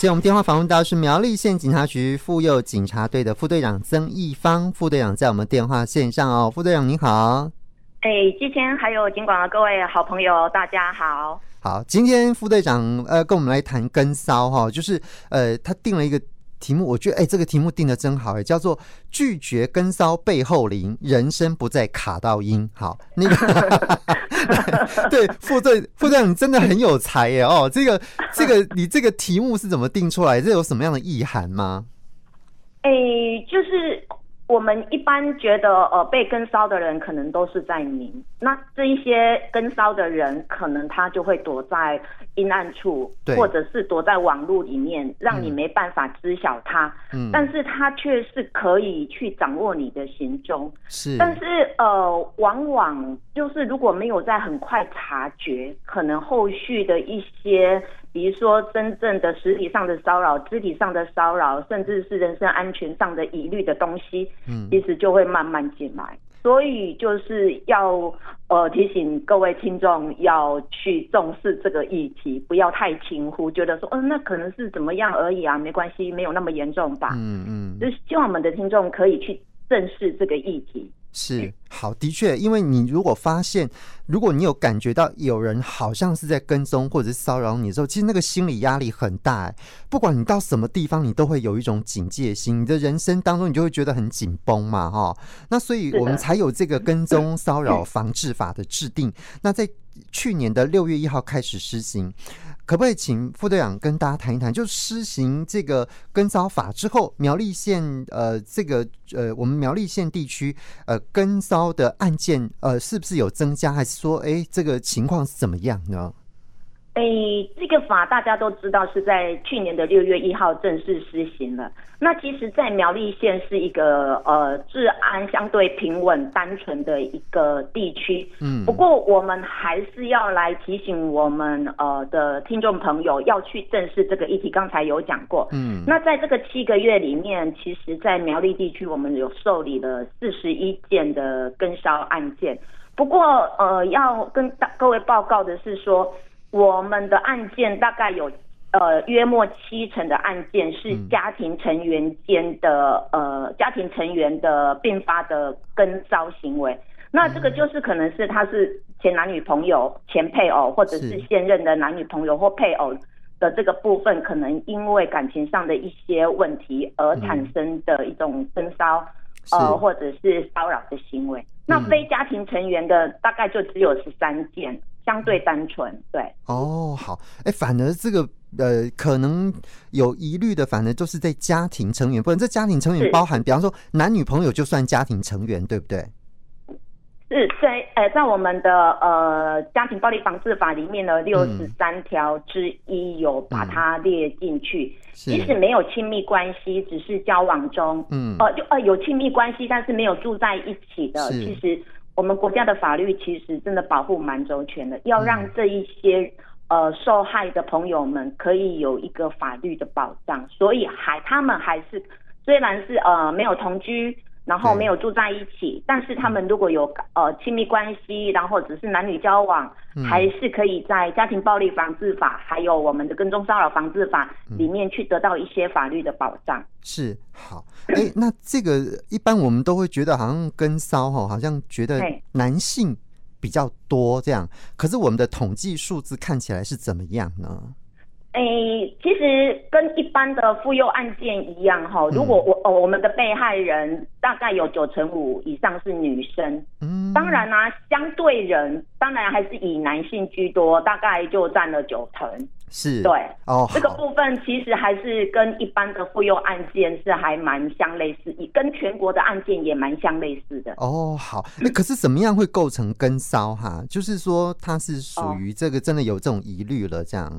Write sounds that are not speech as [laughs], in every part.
今天我们电话访问到是苗栗县警察局妇幼警察队的副队长曾义芳副队长，在我们电话线上哦，副队长您好。哎，之前还有警广的各位好朋友，大家好。好，今天副队长呃跟我们来谈跟骚哈，就是呃他定了一个。题目我觉得哎，这个题目定的真好哎，叫做“拒绝跟骚背后灵，人生不再卡到音”。好，那个 [laughs] [laughs] 对副队副队长，你真的很有才耶哦。这个这个你这个题目是怎么定出来？这有什么样的意涵吗？哎，就是。我们一般觉得，呃，被跟骚的人可能都是在明，那这一些跟骚的人，可能他就会躲在阴暗处，或者是躲在网络里面，让你没办法知晓他。嗯，但是他却是可以去掌握你的行踪。是，但是呃，往往就是如果没有在很快察觉，可能后续的一些。比如说，真正的实体上的骚扰、肢体上的骚扰，甚至是人身安全上的疑虑的东西，嗯，其实就会慢慢进来。所以就是要呃提醒各位听众要去重视这个议题，不要太轻忽，觉得说，嗯、呃，那可能是怎么样而已啊，没关系，没有那么严重吧。嗯嗯，就是希望我们的听众可以去正视这个议题。是好，的确，因为你如果发现，如果你有感觉到有人好像是在跟踪或者是骚扰你的时候，其实那个心理压力很大。不管你到什么地方，你都会有一种警戒心，你的人生当中你就会觉得很紧绷嘛，哈。那所以我们才有这个跟踪 [laughs] 骚扰防治法的制定。那在去年的六月一号开始施行。可不可以请副队长跟大家谈一谈，就施行这个跟骚法之后，苗栗县呃这个呃我们苗栗县地区呃跟骚的案件呃是不是有增加，还是说哎这个情况是怎么样呢？哎，这个法大家都知道是在去年的六月一号正式施行了。那其实，在苗栗县是一个呃治安相对平稳、单纯的一个地区。嗯。不过，我们还是要来提醒我们呃的听众朋友要去正视这个议题。刚才有讲过。嗯。那在这个七个月里面，其实，在苗栗地区，我们有受理了四十一件的跟骚案件。不过，呃，要跟大各位报告的是说。我们的案件大概有，呃，约莫七成的案件是家庭成员间的，呃，家庭成员的并发的跟骚行为。那这个就是可能是他是前男女朋友、前配偶，或者是现任的男女朋友或配偶的这个部分，可能因为感情上的一些问题而产生的一种跟骚，呃，或者是骚扰的行为。那非家庭成员的大概就只有十三件。相对单纯，对。哦，好，哎，反而这个呃，可能有疑虑的，反而就是在家庭成员，不然这家庭成员包含，比方说男女朋友就算家庭成员，对不对？是在呃，在我们的呃家庭暴力防治法里面的六十三条之一有把它列进去，嗯、即使没有亲密关系，只是交往中，嗯，呃，就呃有亲密关系，但是没有住在一起的，其实。我们国家的法律其实真的保护蛮周全的，要让这一些呃受害的朋友们可以有一个法律的保障，所以还他们还是虽然是呃没有同居。然后没有住在一起，但是他们如果有呃亲密关系，然后只是男女交往，嗯，还是可以在家庭暴力防治法还有我们的跟踪骚扰防治法里面去得到一些法律的保障。是好，哎，那这个一般我们都会觉得好像跟骚哈，好像觉得男性比较多这样，可是我们的统计数字看起来是怎么样呢？诶、欸，其实跟一般的妇幼案件一样哈，如果我哦我们的被害人大概有九成五以上是女生，嗯，当然啦、啊，相对人当然还是以男性居多，大概就占了九成，是，对，哦，这个部分其实还是跟一般的妇幼案件是还蛮相类似，以跟全国的案件也蛮相类似的。哦，好，那可是怎么样会构成跟骚哈？就是说它是属于这个真的有这种疑虑了这样。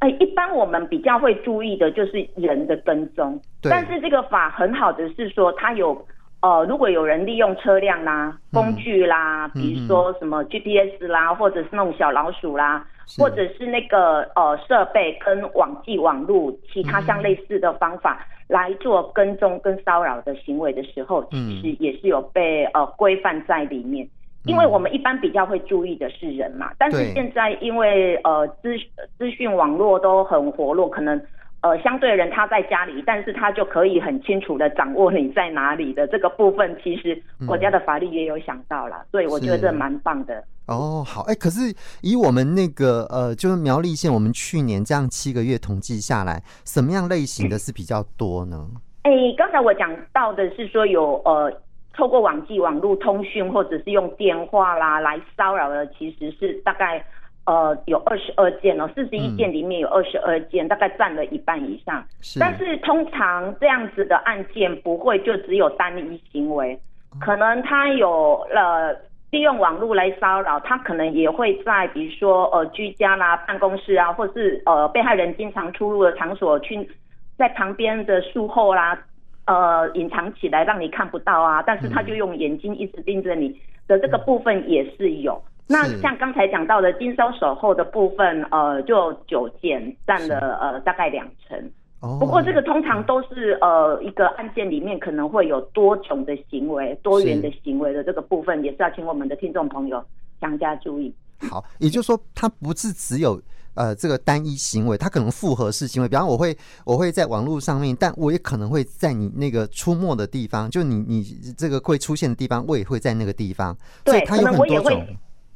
哎，一般我们比较会注意的就是人的跟踪，但是这个法很好的是说，它有呃，如果有人利用车辆啦、工具啦，嗯、比如说什么 GPS 啦，或者是那种小老鼠啦，或者是那个呃设备跟网际网络其他相类似的方法来做跟踪跟骚扰的行为的时候，其实也是有被呃规范在里面。因为我们一般比较会注意的是人嘛，但是现在因为呃资资讯网络都很活络，可能呃，相对人他在家里，但是他就可以很清楚的掌握你在哪里的这个部分，其实国家的法律也有想到了，嗯、所以我觉得这蛮棒的。哦，好，哎、欸，可是以我们那个呃，就是苗栗县，我们去年这样七个月统计下来，什么样类型的是比较多呢？哎、欸，刚才我讲到的是说有呃，透过网际网络通讯或者是用电话啦来骚扰的，其实是大概。呃，有二十二件哦，四十一件里面有二十二件，嗯、大概占了一半以上。是，但是通常这样子的案件不会就只有单一行为，哦、可能他有了利用网络来骚扰，他可能也会在比如说呃居家啦、办公室啊，或是呃被害人经常出入的场所去，在旁边的树后啦，呃隐藏起来让你看不到啊，但是他就用眼睛一直盯着你的这个部分也是有。嗯那像刚才讲到的经销守候的部分，呃，就九件占了呃大概两成。哦。不过这个通常都是呃一个案件里面可能会有多种的行为、多元的行为的这个部分，也是要请我们的听众朋友强加注意。好，也就是说，它不是只有呃这个单一行为，它可能复合式行为。比方我会我会在网络上面，但我也可能会在你那个出没的地方，就你你这个会出现的地方，我也会在那个地方。对，所以它有很多种。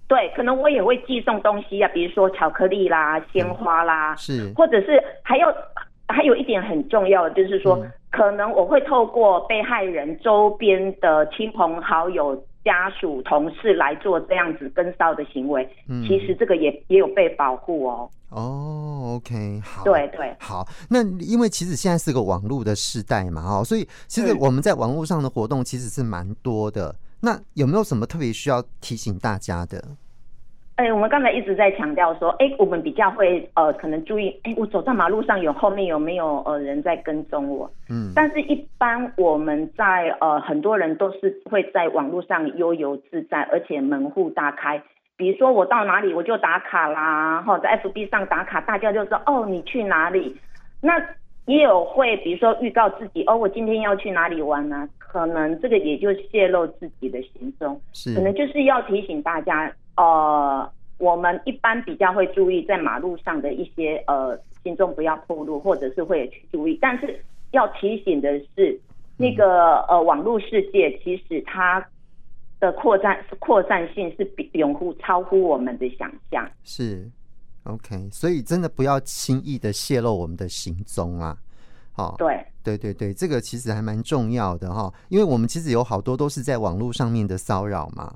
对，可能我也会寄送东西啊，比如说巧克力啦、鲜花啦，嗯、是，或者是还有还有一点很重要的，就是说，嗯、可能我会透过被害人周边的亲朋好友、家属、同事来做这样子跟梢的行为。嗯，其实这个也也有被保护哦。哦，OK，好，对对，好。那因为其实现在是个网络的时代嘛，哦，所以其实我们在网络上的活动其实是蛮多的。嗯那有没有什么特别需要提醒大家的？哎、欸，我们刚才一直在强调说，哎、欸，我们比较会呃，可能注意，哎、欸，我走在马路上有后面有没有呃人在跟踪我？嗯，但是一般我们在呃很多人都是会在网络上悠游自在，而且门户大开。比如说我到哪里我就打卡啦，或在 FB 上打卡，大家就说哦，你去哪里？那也有会比如说预告自己哦，我今天要去哪里玩呢、啊？可能这个也就泄露自己的行踪，是可能就是要提醒大家，呃，我们一般比较会注意在马路上的一些呃行踪不要暴露，或者是会去注意，但是要提醒的是，那个呃网络世界其实它的扩散扩散性是比远乎超乎我们的想象。是，OK，所以真的不要轻易的泄露我们的行踪啊。哦，对对对对，这个其实还蛮重要的哈，因为我们其实有好多都是在网络上面的骚扰嘛。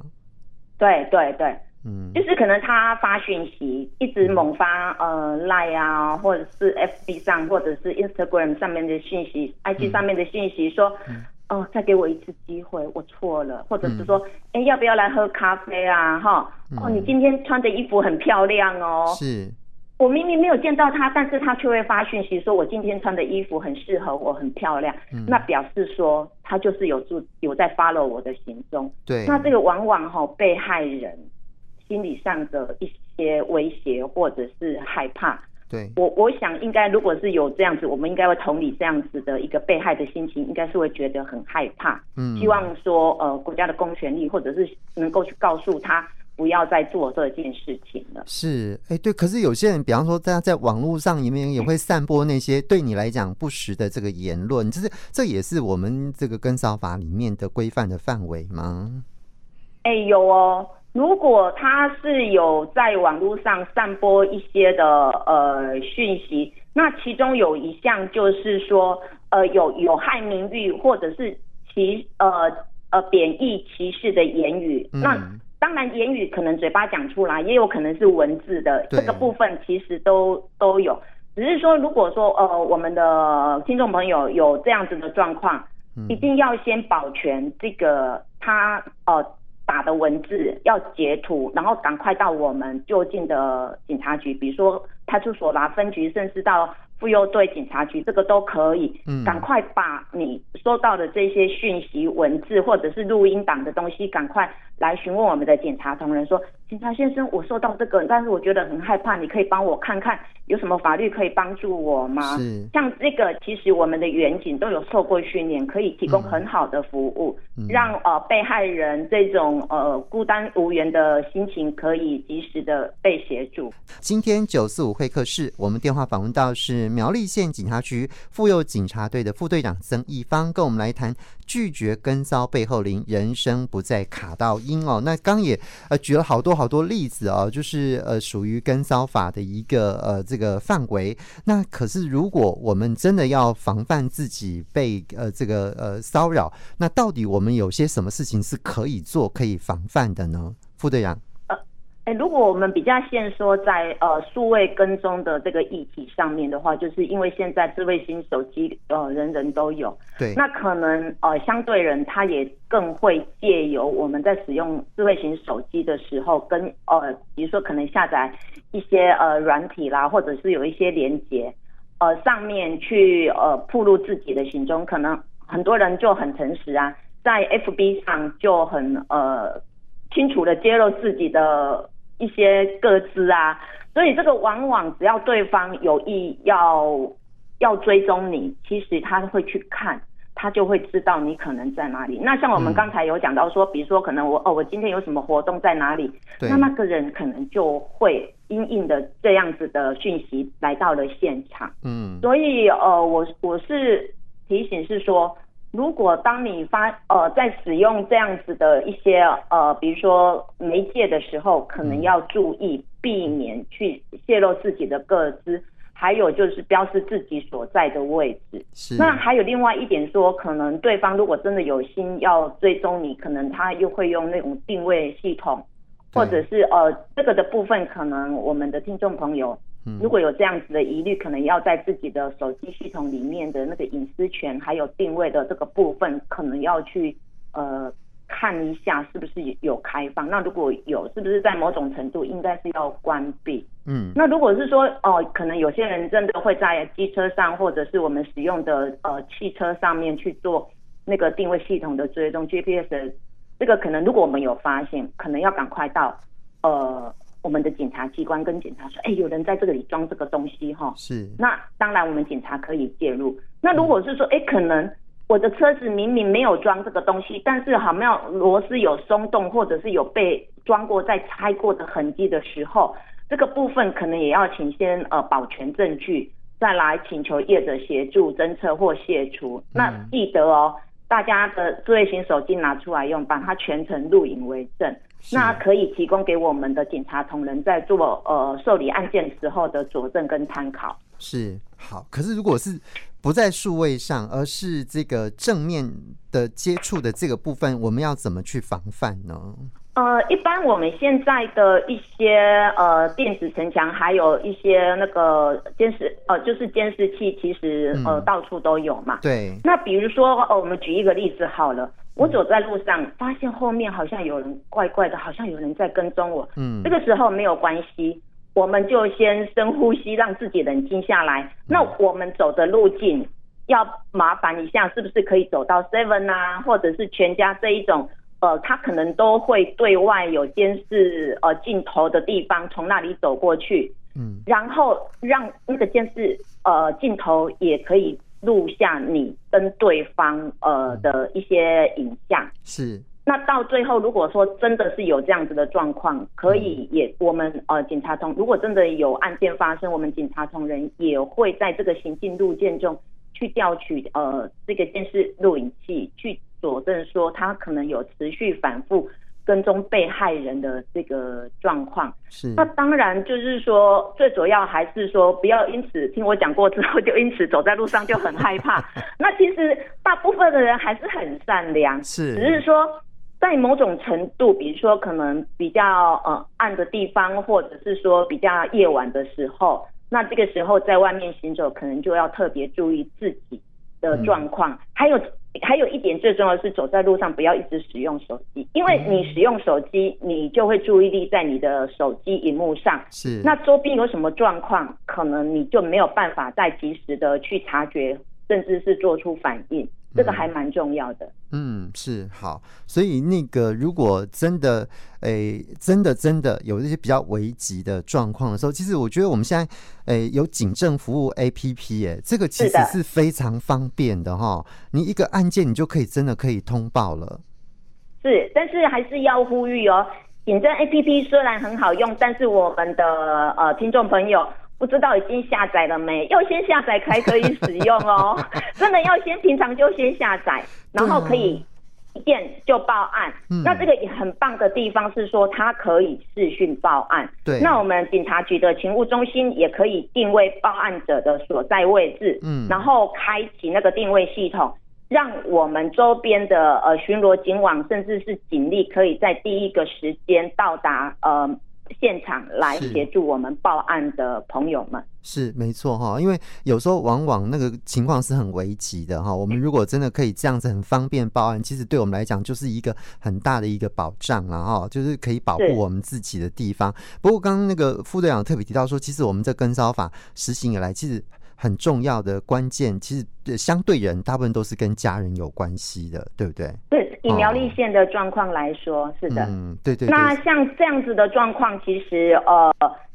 对对对，嗯，就是可能他发讯息，一直猛发、嗯、呃 Line 啊，或者是 FB 上，或者是 Instagram 上面的讯息、嗯、IG 上面的讯息，说，嗯、哦，再给我一次机会，我错了，或者是说，哎、嗯，要不要来喝咖啡啊？哈，哦，你今天穿的衣服很漂亮哦。是。我明明没有见到他，但是他却会发讯息说：“我今天穿的衣服很适合我，很漂亮。嗯”那表示说他就是有住有在 follow 我的行踪。对，那这个往往哈、哦、被害人心理上的一些威胁或者是害怕。对，我我想应该如果是有这样子，我们应该会同理这样子的一个被害的心情，应该是会觉得很害怕。嗯，希望说呃国家的公权力或者是能够去告诉他。不要再做这件事情了。是，哎、欸，对。可是有些人，比方说，大家在网络上里面也会散播那些对你来讲不实的这个言论，就是这也是我们这个跟骚法里面的规范的范围吗？哎、欸，有哦。如果他是有在网络上散播一些的呃讯息，那其中有一项就是说，呃，有有害名誉或者是歧呃呃贬义歧视的言语，嗯、那。当然，言语可能嘴巴讲出来，也有可能是文字的，这个部分其实都都有。只是说，如果说呃，我们的听众朋友有这样子的状况，一定要先保全这个他呃打的文字，要截图，然后赶快到我们就近的警察局，比如说派出所啦、分局，甚至到。妇幼队警察局，这个都可以，赶快把你收到的这些讯息、文字或者是录音档的东西，赶快来询问我们的警察同仁说：“警察先生，我受到这个，但是我觉得很害怕，你可以帮我看看有什么法律可以帮助我吗？”是。像这个，其实我们的员警都有受过训练，可以提供很好的服务，嗯、让呃被害人这种呃孤单无援的心情可以及时的被协助。今天九四五会客室，我们电话访问到是苗栗县警察局妇幼警察队的副队长曾义芳，跟我们来谈拒绝跟骚背后零，人生不再卡到音哦。那刚也呃举了好多好多例子哦，就是呃属于跟骚法的一个呃这个范围。那可是如果我们真的要防范自己被呃这个呃骚扰，那到底我们有些什么事情是可以做、可以防范的呢？副队长。哎，如果我们比较先说在呃数位跟踪的这个议题上面的话，就是因为现在智慧型手机呃人人都有，对，那可能呃相对人他也更会借由我们在使用智慧型手机的时候，跟呃比如说可能下载一些呃软体啦，或者是有一些连接呃上面去呃暴露自己的行踪，可能很多人就很诚实啊，在 FB 上就很呃清楚的揭露自己的。一些个资啊，所以这个往往只要对方有意要要追踪你，其实他会去看，他就会知道你可能在哪里。那像我们刚才有讲到说，比如说可能我哦，我今天有什么活动在哪里，那那个人可能就会因应的这样子的讯息来到了现场。嗯，所以呃，我我是提醒是说。如果当你发呃在使用这样子的一些呃比如说媒介的时候，可能要注意避免去泄露自己的个资，还有就是标示自己所在的位置。是。那还有另外一点说，可能对方如果真的有心要追踪你，可能他又会用那种定位系统，或者是呃这个的部分，可能我们的听众朋友。如果有这样子的疑虑，可能要在自己的手机系统里面的那个隐私权还有定位的这个部分，可能要去呃看一下是不是有开放。那如果有，是不是在某种程度应该是要关闭？嗯，那如果是说哦、呃，可能有些人真的会在机车上或者是我们使用的呃汽车上面去做那个定位系统的追踪 GPS 的这个，可能如果我们有发现，可能要赶快到呃。我们的检察机关跟检察说，哎，有人在这个里装这个东西哈，是。那当然，我们检察可以介入。那如果是说，哎，可能我的车子明明没有装这个东西，但是好像螺丝有松动，或者是有被装过再拆过的痕迹的时候，这个部分可能也要请先呃保全证据，再来请求业者协助侦测或卸除。那记得哦，大家的智慧型手机拿出来用，把它全程录影为证。那可以提供给我们的警察同仁在做呃受理案件时候的佐证跟参考。是好，可是如果是不在数位上，而是这个正面的接触的这个部分，我们要怎么去防范呢？呃，一般我们现在的一些呃电子城墙，还有一些那个监视呃就是监视器，其实呃、嗯、到处都有嘛。对。那比如说呃，我们举一个例子好了。我走在路上，发现后面好像有人怪怪的，好像有人在跟踪我。嗯，这个时候没有关系，我们就先深呼吸，让自己冷静下来。那我们走的路径要麻烦一下，是不是可以走到 Seven 啊，或者是全家这一种？呃，他可能都会对外有监视呃镜头的地方，从那里走过去。嗯，然后让那个监视呃镜头也可以。录下你跟对方呃的一些影像，是。那到最后，如果说真的是有这样子的状况，可以也我们呃警察同，如果真的有案件发生，我们警察同仁也会在这个行进路线中去调取呃这个电视录影器，去佐证说他可能有持续反复。跟踪被害人的这个状况，是。那当然就是说，最主要还是说，不要因此听我讲过之后，就因此走在路上就很害怕。[laughs] 那其实大部分的人还是很善良，是。只是说，在某种程度，比如说可能比较呃暗的地方，或者是说比较夜晚的时候，那这个时候在外面行走，可能就要特别注意自己的状况，嗯、还有。还有一点最重要的是，走在路上不要一直使用手机，因为你使用手机，你就会注意力在你的手机荧幕上。是。那周边有什么状况，可能你就没有办法再及时的去察觉，甚至是做出反应。这个还蛮重要的。嗯，是好。所以那个如果真的，诶、欸，真的真的有一些比较危急的状况的时候，其实我觉得我们现在，诶、欸，有警政服务 APP，哎，这个其实是非常方便的哈。你一个案件，你就可以真的可以通报了。是，但是还是要呼吁哦。警政 APP 虽然很好用，但是我们的呃听众朋友不知道已经下载了没？要先下载才可以使用哦。[laughs] 真的要先平常就先下载，然后可以一键就报案。嗯。那这个也很棒的地方是说，它可以视讯报案。对。那我们警察局的勤务中心也可以定位报案者的所在位置。嗯。然后开启那个定位系统。让我们周边的呃巡逻警网，甚至是警力，可以在第一个时间到达呃现场来协助我们报案的朋友们。是，没错哈，因为有时候往往那个情况是很危急的哈。我们如果真的可以这样子很方便报案，其实对我们来讲就是一个很大的一个保障了哈，就是可以保护我们自己的地方。不过刚刚那个副队长特别提到说，其实我们这跟梢法实行以来，其实。很重要的关键，其实相对人大部分都是跟家人有关系的，对不对？对，以苗栗县的状况来说，哦、是的。嗯，对对，对。那像这样子的状况，其实呃，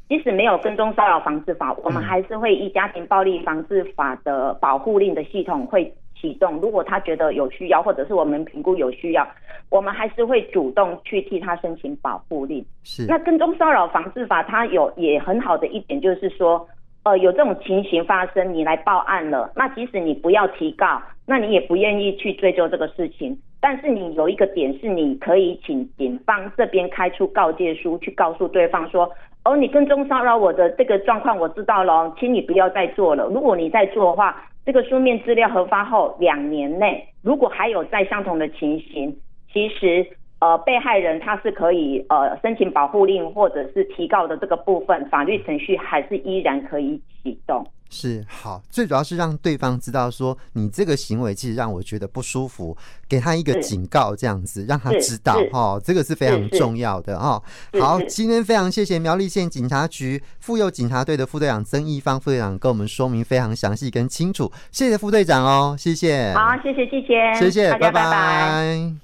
即使没有跟踪骚扰防治法，我们还是会以家庭暴力防治法的保护令的系统会启动。如果他觉得有需要，或者是我们评估有需要，我们还是会主动去替他申请保护令。是。那跟踪骚扰防治法，它有也很好的一点就是说。呃，有这种情形发生，你来报案了，那即使你不要提告，那你也不愿意去追究这个事情，但是你有一个点是，你可以请警方这边开出告诫书，去告诉对方说，哦，你跟踪骚扰我的这个状况我知道了，请你不要再做了。如果你再做的话，这个书面资料核发后两年内，如果还有再相同的情形，其实。呃，被害人他是可以呃申请保护令或者是提告的这个部分，法律程序还是依然可以启动。是好，最主要是让对方知道说你这个行为其实让我觉得不舒服，给他一个警告，这样子让他知道哈，这个是非常重要的哈。好，今天非常谢谢苗栗县警察局妇幼警察队的副队长曾义芳副队长跟我们说明非常详细跟清楚，谢谢副队长哦，谢谢。好，谢谢谢谢，拜拜。拜拜。